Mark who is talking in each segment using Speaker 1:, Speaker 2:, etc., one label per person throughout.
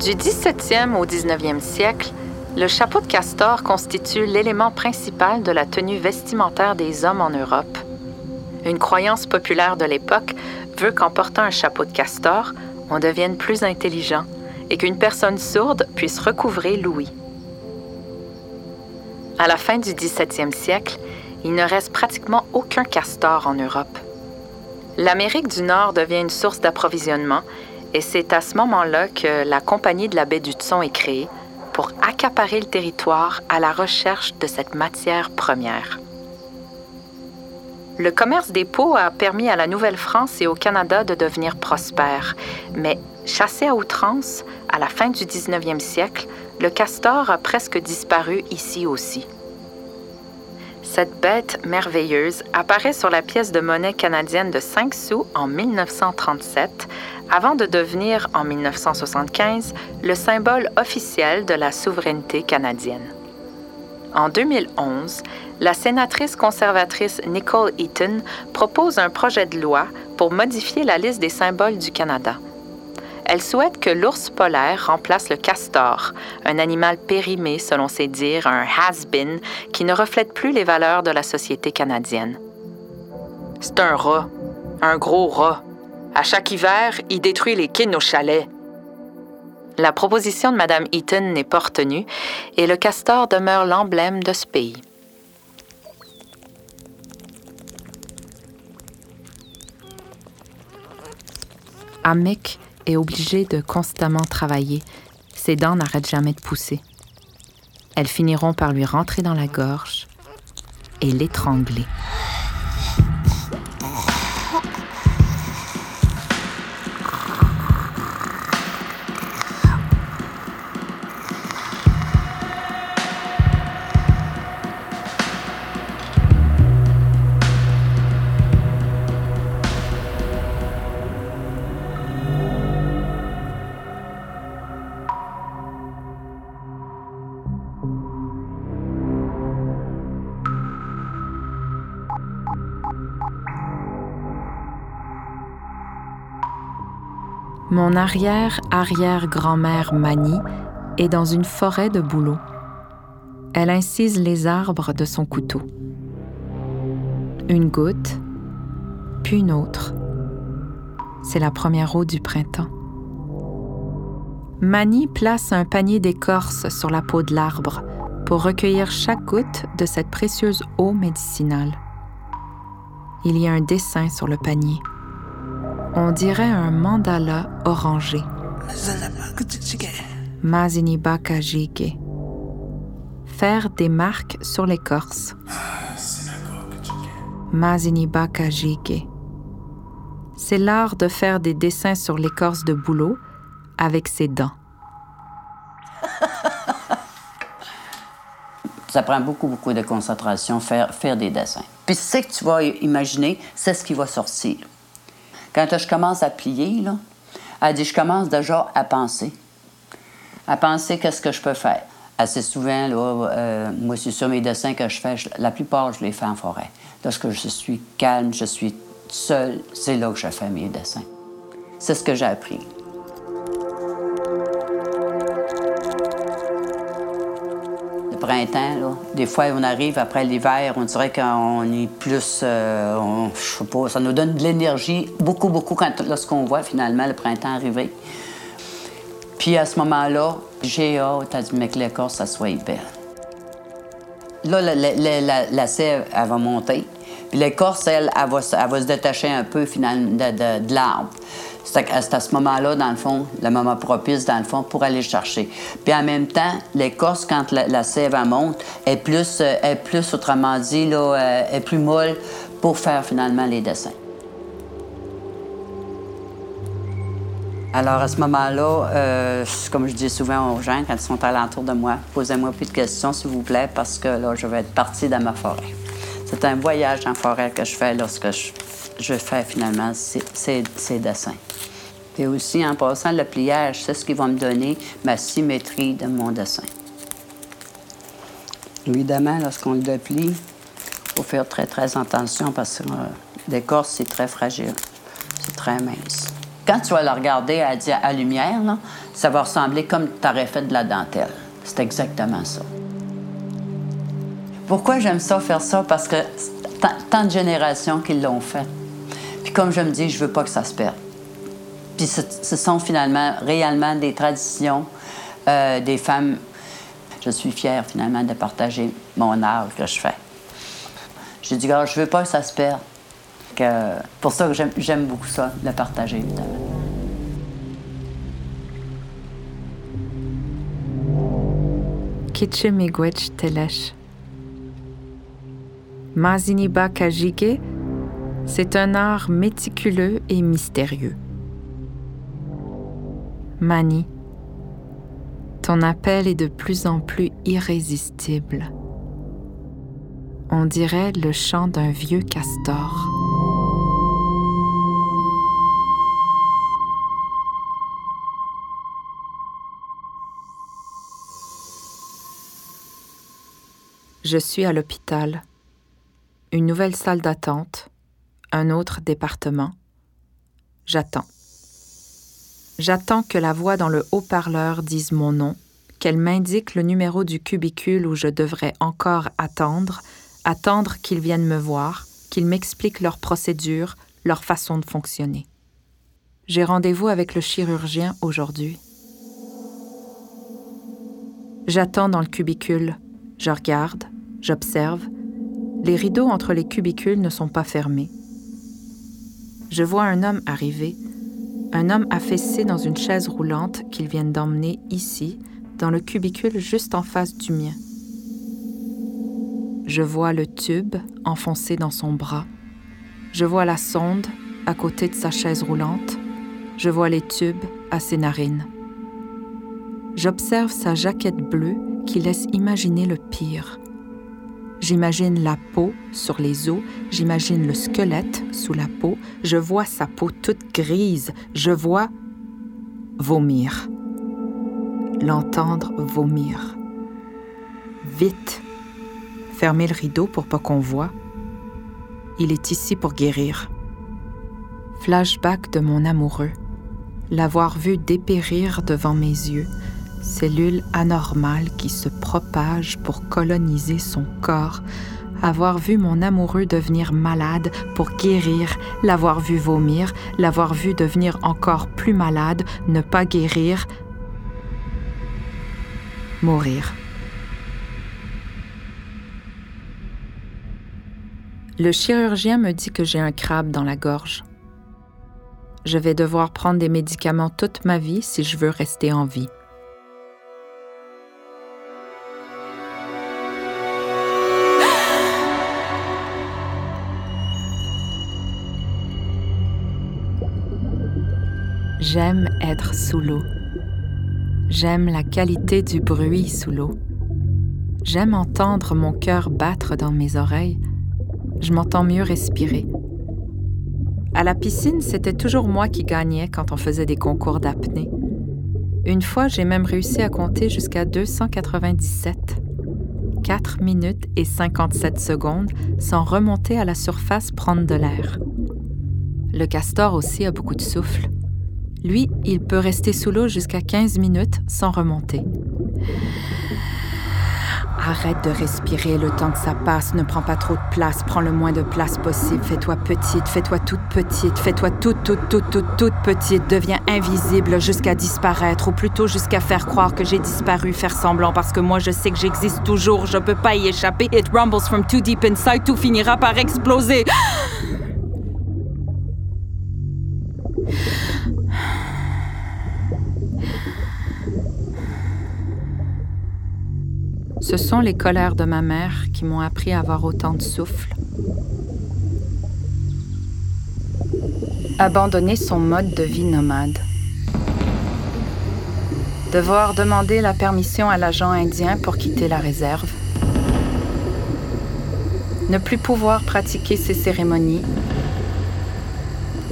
Speaker 1: Du 17e au 19e siècle, le chapeau de castor constitue l'élément principal de la tenue vestimentaire des hommes en Europe. Une croyance populaire de l'époque veut qu'en portant un chapeau de castor, on devienne plus intelligent et qu'une personne sourde puisse recouvrer l'ouïe. À la fin du 17e siècle, il ne reste pratiquement aucun castor en Europe. L'Amérique du Nord devient une source d'approvisionnement et c'est à ce moment-là que la Compagnie de la baie du Tson est créée pour accaparer le territoire à la recherche de cette matière première. Le commerce des peaux a permis à la Nouvelle-France et au Canada de devenir prospères, mais chassé à outrance, à la fin du 19e siècle, le castor a presque disparu ici aussi. Cette bête merveilleuse apparaît sur la pièce de monnaie canadienne de 5 sous en 1937, avant de devenir en 1975 le symbole officiel de la souveraineté canadienne. En 2011, la sénatrice conservatrice Nicole Eaton propose un projet de loi pour modifier la liste des symboles du Canada. Elle souhaite que l'ours polaire remplace le castor, un animal périmé selon ses dires, un has-been qui ne reflète plus les valeurs de la société canadienne. C'est un rat, un gros rat. À chaque hiver, il détruit les quais de nos chalets. La proposition de Mme Eaton n'est pas retenue et le castor demeure l'emblème de ce pays. Amick est obligée de constamment travailler. Ses dents n'arrêtent jamais de pousser. Elles finiront par lui rentrer dans la gorge et l'étrangler. Mon arrière-arrière-grand-mère Manie est dans une forêt de bouleaux. Elle incise les arbres de son couteau. Une goutte, puis une autre. C'est la première eau du printemps. Manie place un panier d'écorce sur la peau de l'arbre pour recueillir chaque goutte de cette précieuse eau médicinale. Il y a un dessin sur le panier. On dirait un mandala orangé. Mazinibakajike. Faire des marques sur l'écorce. Mazinibakajike. C'est l'art de faire des dessins sur l'écorce de bouleau avec ses dents.
Speaker 2: Ça prend beaucoup, beaucoup de concentration, faire, faire des dessins. Puis ce que tu vas imaginer, c'est ce qui va sortir. Quand je commence à plier, là, elle dit, je commence déjà à penser. À penser qu'est-ce que je peux faire. Assez souvent, là, euh, moi, c'est sur mes dessins que je fais, la plupart, je les fais en forêt. Lorsque je suis calme, je suis seule, c'est là que je fais mes dessins. C'est ce que j'ai appris. Des fois, on arrive après l'hiver, on dirait qu'on est plus. Euh, je sais pas, ça nous donne de l'énergie beaucoup, beaucoup quand, lorsqu'on voit finalement le printemps arriver. Puis à ce moment-là, j'ai hâte à dire, que l'écorce, ça soit belle. Là, la, sève, elle va monter. Puis l'écorce, elle, elle va, se détacher un peu finalement de l'arbre. C'est à, ce moment-là, dans le fond, le moment propice, dans le fond, pour aller chercher. Puis en même temps, l'écorce, quand la, sève monte, est plus, euh, est plus, autrement dit, là, euh, est plus molle pour faire finalement les dessins. Alors, à ce moment-là, euh, comme je dis souvent aux gens quand ils sont alentour de moi, posez-moi plus de questions, s'il vous plaît, parce que là, je vais être partie dans ma forêt. C'est un voyage en forêt que je fais lorsque je, je fais finalement ces, ces dessins. Et aussi, en passant le pliage, c'est ce qui va me donner ma symétrie de mon dessin. Évidemment, lorsqu'on le déplie, il faut faire très, très attention parce que euh, l'écorce, c'est très fragile. C'est très mince. Quand tu vas la regarder à, à lumière, ça va ressembler comme tu aurais fait de la dentelle. C'est exactement ça. Pourquoi j'aime ça, faire ça? Parce que tant de générations qui l'ont fait. Puis comme je me dis, je veux pas que ça se perde. Puis ce, sont finalement réellement des traditions euh, des femmes. Je suis fière finalement de partager mon art que je fais. Je dis, je veux pas que ça se perde. Que, pour ça que j'aime beaucoup ça, le partager évidemment.
Speaker 1: Kitche Telesh. Maziniba Kajike, c'est un art méticuleux et mystérieux. Mani, ton appel est de plus en plus irrésistible. On dirait le chant d'un vieux castor. Je suis à l'hôpital une nouvelle salle d'attente, un autre département. J'attends. J'attends que la voix dans le haut-parleur dise mon nom, qu'elle m'indique le numéro du cubicule où je devrais encore attendre, attendre qu'ils viennent me voir, qu'ils m'expliquent leur procédure, leur façon de fonctionner. J'ai rendez-vous avec le chirurgien aujourd'hui. J'attends dans le cubicule, je regarde, j'observe, les rideaux entre les cubicules ne sont pas fermés. Je vois un homme arriver, un homme affaissé dans une chaise roulante qu'ils viennent d'emmener ici, dans le cubicule juste en face du mien. Je vois le tube enfoncé dans son bras. Je vois la sonde à côté de sa chaise roulante. Je vois les tubes à ses narines. J'observe sa jaquette bleue qui laisse imaginer le pire. J'imagine la peau sur les os, j'imagine le squelette sous la peau, je vois sa peau toute grise, je vois vomir. L'entendre vomir. Vite. Fermez le rideau pour pas qu'on voit. Il est ici pour guérir. Flashback de mon amoureux. L'avoir vu dépérir devant mes yeux, cellule anormale qui se propage pour coloniser son corps, avoir vu mon amoureux devenir malade pour guérir, l'avoir vu vomir, l'avoir vu devenir encore plus malade, ne pas guérir, mourir. Le chirurgien me dit que j'ai un crabe dans la gorge. Je vais devoir prendre des médicaments toute ma vie si je veux rester en vie. J'aime être sous l'eau. J'aime la qualité du bruit sous l'eau. J'aime entendre mon cœur battre dans mes oreilles. Je m'entends mieux respirer. À la piscine, c'était toujours moi qui gagnais quand on faisait des concours d'apnée. Une fois, j'ai même réussi à compter jusqu'à 297. 4 minutes et 57 secondes sans remonter à la surface prendre de l'air. Le castor aussi a beaucoup de souffle. Lui, il peut rester sous l'eau jusqu'à 15 minutes sans remonter. Arrête de respirer le temps que ça passe, ne prends pas trop de place, prends le moins de place possible, fais-toi petite, fais-toi toute petite, fais-toi toute, toute, toute, toute, toute petite, deviens invisible jusqu'à disparaître, ou plutôt jusqu'à faire croire que j'ai disparu, faire semblant, parce que moi je sais que j'existe toujours, je peux pas y échapper. It rumbles from too deep inside, tout finira par exploser. Ce sont les colères de ma mère qui m'ont appris à avoir autant de souffle. Abandonner son mode de vie nomade. Devoir demander la permission à l'agent indien pour quitter la réserve. Ne plus pouvoir pratiquer ses cérémonies.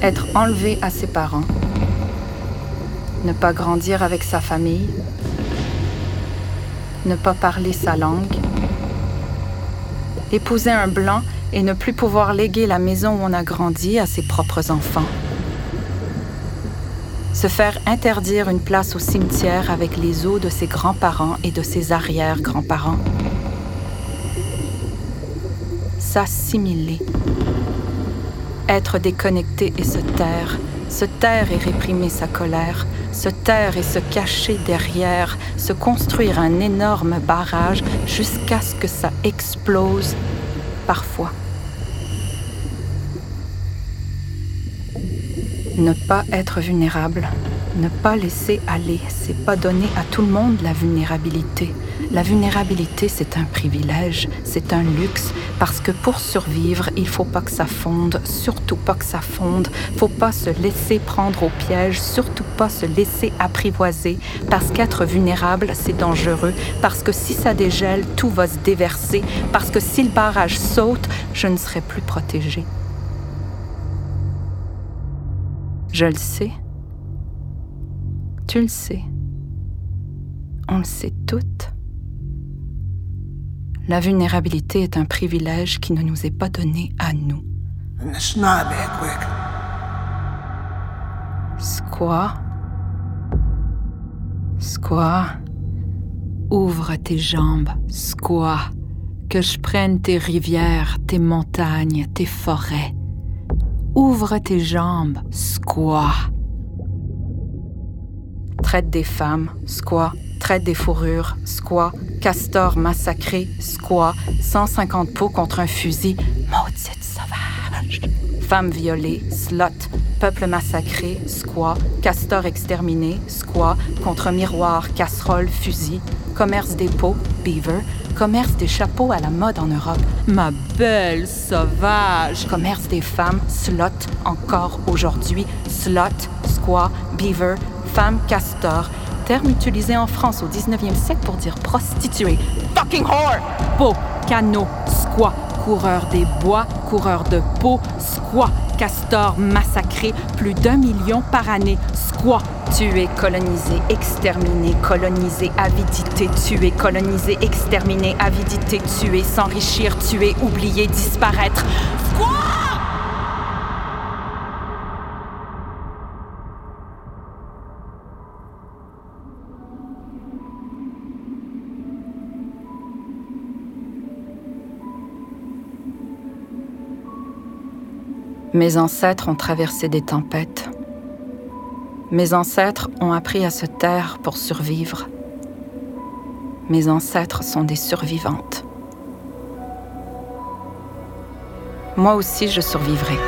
Speaker 1: Être enlevé à ses parents. Ne pas grandir avec sa famille ne pas parler sa langue, épouser un blanc et ne plus pouvoir léguer la maison où on a grandi à ses propres enfants. Se faire interdire une place au cimetière avec les os de ses grands-parents et de ses arrière-grands-parents. S'assimiler. Être déconnecté et se taire. Se taire et réprimer sa colère. Se taire et se cacher derrière. Se construire un énorme barrage jusqu'à ce que ça explose parfois. Ne pas être vulnérable, ne pas laisser aller, c'est pas donner à tout le monde la vulnérabilité. La vulnérabilité, c'est un privilège, c'est un luxe, parce que pour survivre, il faut pas que ça fonde, surtout pas que ça fonde. Faut pas se laisser prendre au piège, surtout pas se laisser apprivoiser, parce qu'être vulnérable, c'est dangereux, parce que si ça dégèle, tout va se déverser, parce que si le barrage saute, je ne serai plus protégée. Je le sais. Tu le sais. On le sait toutes. La vulnérabilité est un privilège qui ne nous est pas donné à nous. Squaw. Squaw. Ouvre tes jambes, squaw. Que je prenne tes rivières, tes montagnes, tes forêts. Ouvre tes jambes, squaw. Traite des femmes, squaw. Traite des fourrures, squaw. Castor massacré, squaw. 150 pots contre un fusil, maudite sauvage. Femmes violées, slot. Peuple massacré, squaw. Castor exterminé, squaw. Contre miroir, casserole, fusil. Commerce des pots, beaver commerce des chapeaux à la mode en Europe. Ma belle sauvage! Commerce des femmes, slot, encore aujourd'hui. Slot, squaw, beaver, femme castor. Terme utilisé en France au 19e siècle pour dire prostituée. Fucking whore! Peau, canot, squaw, coureur des bois, coureur de peau, squaw, castor massacré, plus d'un million par année. Squaw, Tuer, coloniser, exterminer, coloniser, avidité, tuer, coloniser, exterminer, avidité, tuer, s'enrichir, tuer, oublier, disparaître. Mes ancêtres ont traversé des tempêtes. Mes ancêtres ont appris à se taire pour survivre. Mes ancêtres sont des survivantes. Moi aussi, je survivrai.